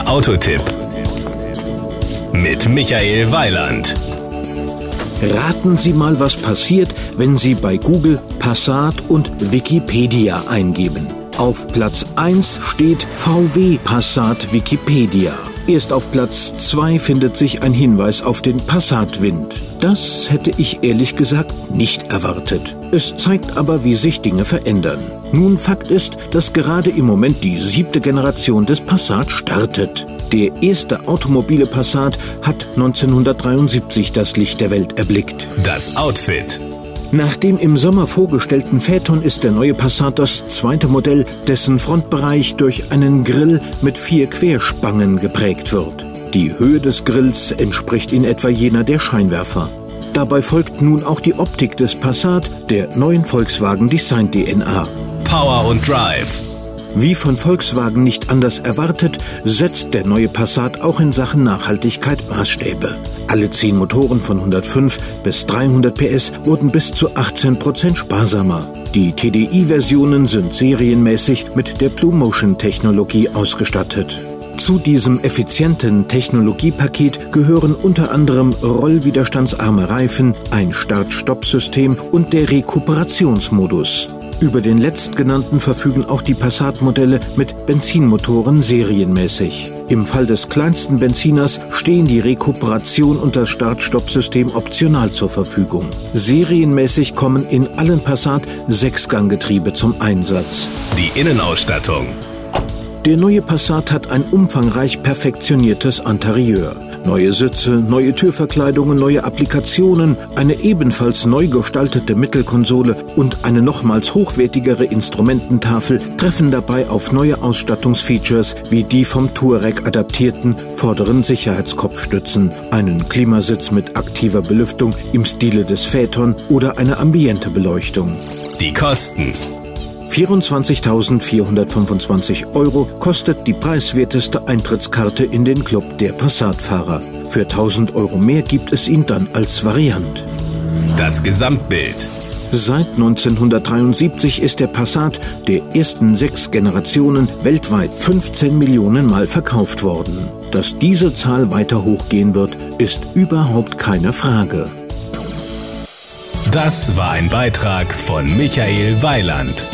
Der Autotipp mit Michael Weiland. Raten Sie mal, was passiert, wenn Sie bei Google Passat und Wikipedia eingeben. Auf Platz 1 steht VW Passat Wikipedia. Erst auf Platz 2 findet sich ein Hinweis auf den Passatwind. Das hätte ich ehrlich gesagt nicht erwartet. Es zeigt aber, wie sich Dinge verändern. Nun, Fakt ist, dass gerade im Moment die siebte Generation des Passat startet. Der erste automobile Passat hat 1973 das Licht der Welt erblickt. Das Outfit. Nach dem im Sommer vorgestellten Phaeton ist der neue Passat das zweite Modell, dessen Frontbereich durch einen Grill mit vier Querspangen geprägt wird. Die Höhe des Grills entspricht in etwa jener der Scheinwerfer. Dabei folgt nun auch die Optik des Passat der neuen Volkswagen Design DNA. Power und Drive. Wie von Volkswagen nicht anders erwartet, setzt der neue Passat auch in Sachen Nachhaltigkeit Maßstäbe. Alle zehn Motoren von 105 bis 300 PS wurden bis zu 18 Prozent sparsamer. Die TDI-Versionen sind serienmäßig mit der Blue Motion-Technologie ausgestattet. Zu diesem effizienten Technologiepaket gehören unter anderem rollwiderstandsarme Reifen, ein Start-Stopp-System und der Rekuperationsmodus. Über den letztgenannten verfügen auch die Passat-Modelle mit Benzinmotoren serienmäßig. Im Fall des kleinsten Benziners stehen die Rekuperation und das Start-Stopp-System optional zur Verfügung. Serienmäßig kommen in allen Passat Sechsganggetriebe zum Einsatz. Die Innenausstattung. Der neue Passat hat ein umfangreich perfektioniertes Interieur. Neue Sitze, neue Türverkleidungen, neue Applikationen, eine ebenfalls neu gestaltete Mittelkonsole und eine nochmals hochwertigere Instrumententafel treffen dabei auf neue Ausstattungsfeatures wie die vom Touareg adaptierten vorderen Sicherheitskopfstützen, einen Klimasitz mit aktiver Belüftung im Stile des Phaeton oder eine ambiente Beleuchtung. Die Kosten. 24.425 Euro kostet die preiswerteste Eintrittskarte in den Club der Passatfahrer. Für 1000 Euro mehr gibt es ihn dann als Variant. Das Gesamtbild. Seit 1973 ist der Passat der ersten sechs Generationen weltweit 15 Millionen Mal verkauft worden. Dass diese Zahl weiter hochgehen wird, ist überhaupt keine Frage. Das war ein Beitrag von Michael Weiland.